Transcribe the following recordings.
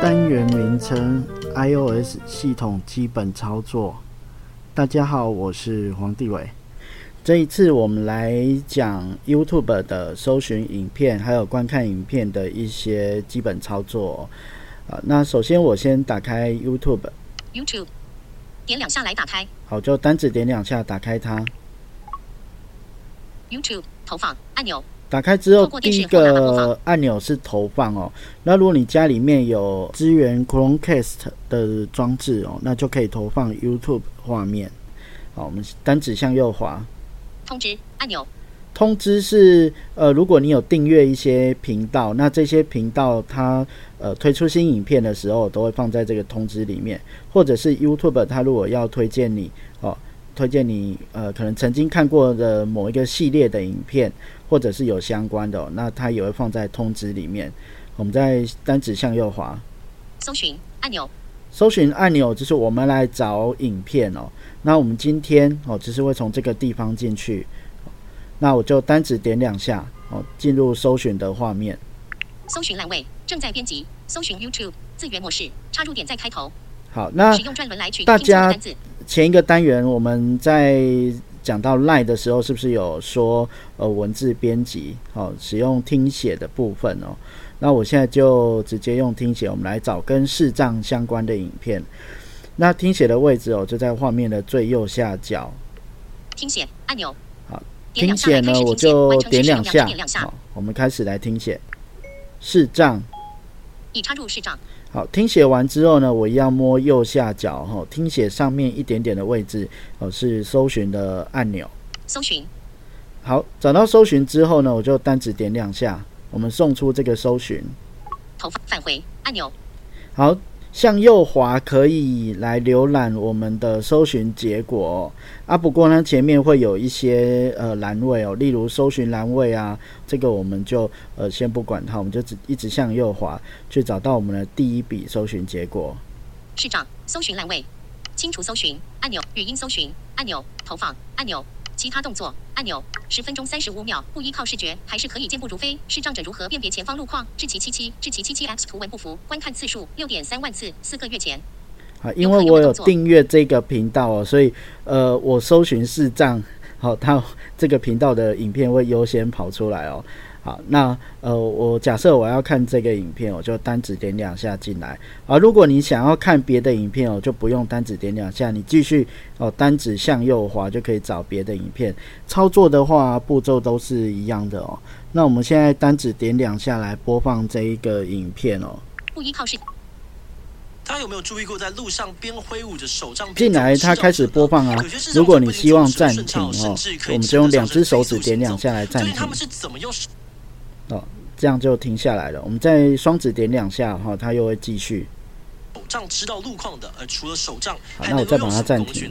单元名称：iOS 系统基本操作。大家好，我是黄帝伟。这一次我们来讲 YouTube 的搜寻影片，还有观看影片的一些基本操作。啊，那首先我先打开 YouTube。YouTube，点两下来打开。好，就单指点两下打开它。YouTube 投放按钮。打开之后，第一个按钮是投放哦。那如果你家里面有支援 Chromecast 的装置哦，那就可以投放 YouTube 画面。好，我们单指向右滑。通知按钮。通知是呃，如果你有订阅一些频道，那这些频道它呃推出新影片的时候，都会放在这个通知里面。或者是 YouTube 它如果要推荐你哦，推荐你呃可能曾经看过的某一个系列的影片。或者是有相关的，那它也会放在通知里面。我们在单指向右滑，搜寻按钮。搜寻按钮就是我们来找影片哦。那我们今天哦，只是会从这个地方进去。那我就单指点两下哦，进入搜寻的画面。搜寻栏位正在编辑。搜寻 YouTube 资源模式，插入点在开头。好，那大家前一个单元我们在。讲到 Line 的时候，是不是有说呃文字编辑好使用听写的部分哦？那我现在就直接用听写，我们来找跟视障相关的影片。那听写的位置哦，就在画面的最右下角。听写按钮。好，听写呢，我就点两下。好，我们开始来听写。视障。已插入视障。好，听写完之后呢，我一样摸右下角哈，听写上面一点点的位置哦，是搜寻的按钮。搜寻。好，找到搜寻之后呢，我就单指点两下，我们送出这个搜寻。投返回按钮。好。向右滑可以来浏览我们的搜寻结果啊，不过呢前面会有一些呃栏位哦，例如搜寻栏位啊，这个我们就呃先不管它，我们就只一直向右滑去找到我们的第一笔搜寻结果。市长搜寻栏位，清除搜寻按钮，语音搜寻按钮，投放按钮。其他动作按钮，十分钟三十五秒，不依靠视觉还是可以健步如飞。视障者如何辨别前方路况？智奇七七，智奇七七 X 图文不符，观看次数六点三万次，四个月前。啊，因为我有订阅这个频道哦，所以呃，我搜寻视障，好，它这个频道的影片会优先跑出来哦。好，那呃，我假设我要看这个影片，我就单指点两下进来。啊，如果你想要看别的影片我，就不用单指点两下，你继续哦，单指向右滑就可以找别的影片。操作的话步骤都是一样的哦。那我们现在单指点两下来播放这一个影片哦。不依靠是。他有没有注意过在路上边挥舞着手杖？进来，他开始播放啊。如果你希望暂停哦，我们就用两只手指点两下来暂停。他们是怎么用？哦，这样就停下来了。我们再双指点两下，哈，它又会继续。手杖知道路况的，而除了手杖，好，那我再把它暂停。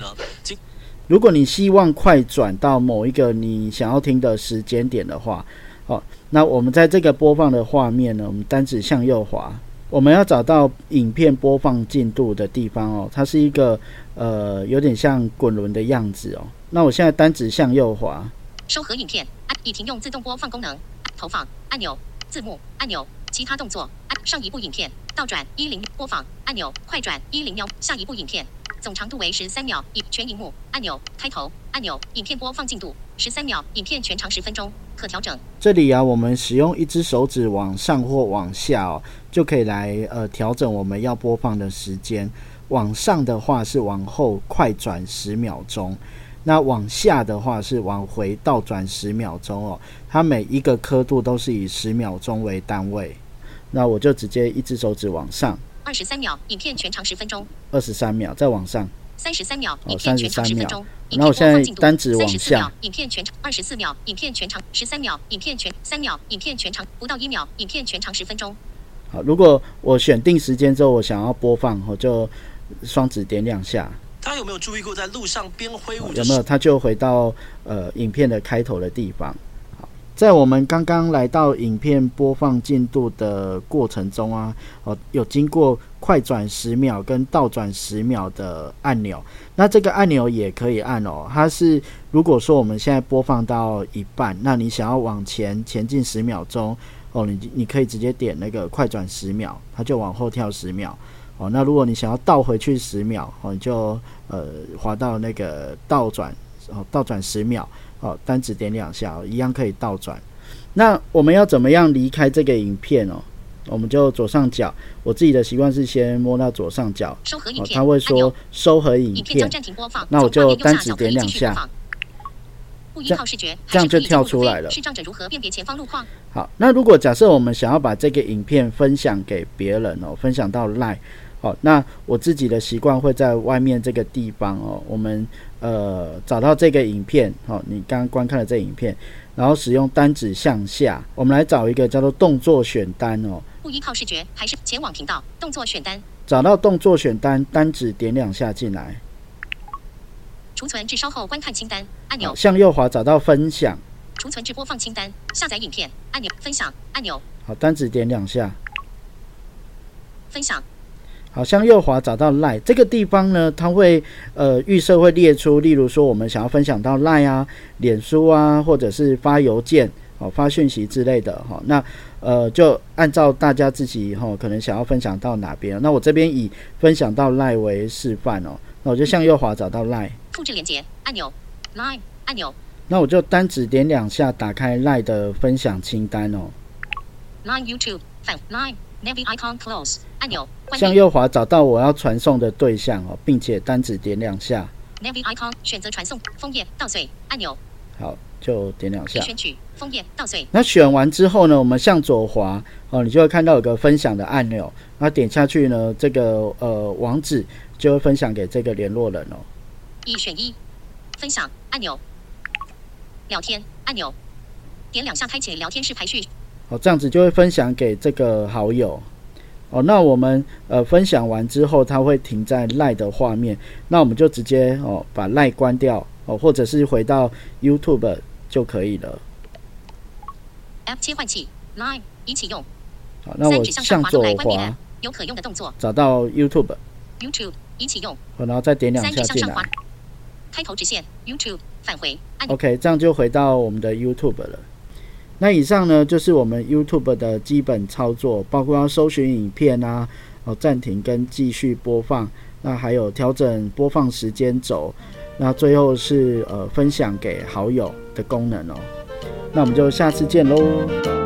如果你希望快转到某一个你想要听的时间点的话，好，那我们在这个播放的画面呢，我们单指向右滑，我们要找到影片播放进度的地方哦，它是一个呃有点像滚轮的样子哦。那我现在单指向右滑，收合影片，已停用自动播放功能。投放按钮，字幕按钮，其他动作按上一部影片，倒转一零播放按钮，快转一零秒，下一部影片，总长度为十三秒，一全荧幕按钮，开头按钮，影片播放进度十三秒，影片全长十分钟，可调整。这里啊，我们使用一只手指往上或往下哦，就可以来呃调整我们要播放的时间。往上的话是往后快转十秒钟。那往下的话是往回倒转十秒钟哦，它每一个刻度都是以十秒钟为单位。那我就直接一只手指往上，二十三秒，影片全长十分钟。二十三秒，再往上，三十三秒，哦影片全长33秒十分钟。影那我现在片播放进度单指往三十四秒下，影片全长二十四秒，影片全长十三秒，影片全三秒，影片全长不到一秒，影片全长十分钟。好，如果我选定时间之后，我想要播放，我就双指点两下，他有没有注意过，在路上边挥舞有没有？他就回到呃影片的开头的地方。好，在我们刚刚来到影片播放进度的过程中啊，哦，有经过快转十秒跟倒转十秒的按钮。那这个按钮也可以按哦，它是如果说我们现在播放到一半，那你想要往前前进十秒钟哦，你你可以直接点那个快转十秒，它就往后跳十秒。哦，那如果你想要倒回去十秒，哦，你就呃滑到那个倒转，哦，倒转十秒，哦，单指点两下，哦一样可以倒转。那我们要怎么样离开这个影片哦？我们就左上角，我自己的习惯是先摸到左上角，哦，收合影片，它会说收合影片影片将，暂停播放，那我就单指点两下这样就跳出来了进入路费视障者如何辨别前方路况？好，那如果假设我们想要把这个影片分享给别人哦，分享到 Line，好，那我自己的习惯会在外面这个地方哦，我们呃找到这个影片，好，你刚刚观看的这影片，然后使用单指向下，我们来找一个叫做动作选单哦，不依靠视觉，还是前往频道动作选单，找到动作选单，单指点两下进来，储存至稍后观看清单按钮好，，向右滑找到分享，储存至播放清单，下载影片按钮，分享按钮，好，单指点两下。分享好，向右滑找到 Line 这个地方呢，它会呃预设会列出，例如说我们想要分享到 Line 啊、脸书啊，或者是发邮件哦、发讯息之类的哈、哦。那呃就按照大家自己哈、哦、可能想要分享到哪边。那我这边以分享到 Line 为示范哦，那我就向右滑找到 Line，复制链接按钮，Line 按钮那我就单指点两下打开 Line 的分享清单哦，，Line YouTube 反 Line Navy icon close. 按钮，向右滑找到我要传送的对象哦，并且单指点两下，Navy icon 选择传送枫叶稻穗按钮，好就点两下。选取枫叶稻穗那选完之后呢，我们向左滑哦，你就会看到有个分享的按钮，那点下去呢，这个呃网址就会分享给这个联络人哦。一选一，分享按钮，聊天按钮，点两下开启聊天室排序，哦，这样子就会分享给这个好友。哦，那我们呃分享完之后，它会停在赖的画面，那我们就直接哦把赖关掉哦，或者是回到 YouTube 就可以了。App 切换器 Line 已启用，好，那我向左滑有可用的动作找到 YouTube，YouTube 已启用，好然后再点两下进来开头直线 YouTube 返回按。OK，这样就回到我们的 YouTube 了。那以上呢，就是我们 YouTube 的基本操作，包括要搜寻影片啊，哦暂停跟继续播放，那还有调整播放时间轴，那最后是呃分享给好友的功能哦。那我们就下次见喽。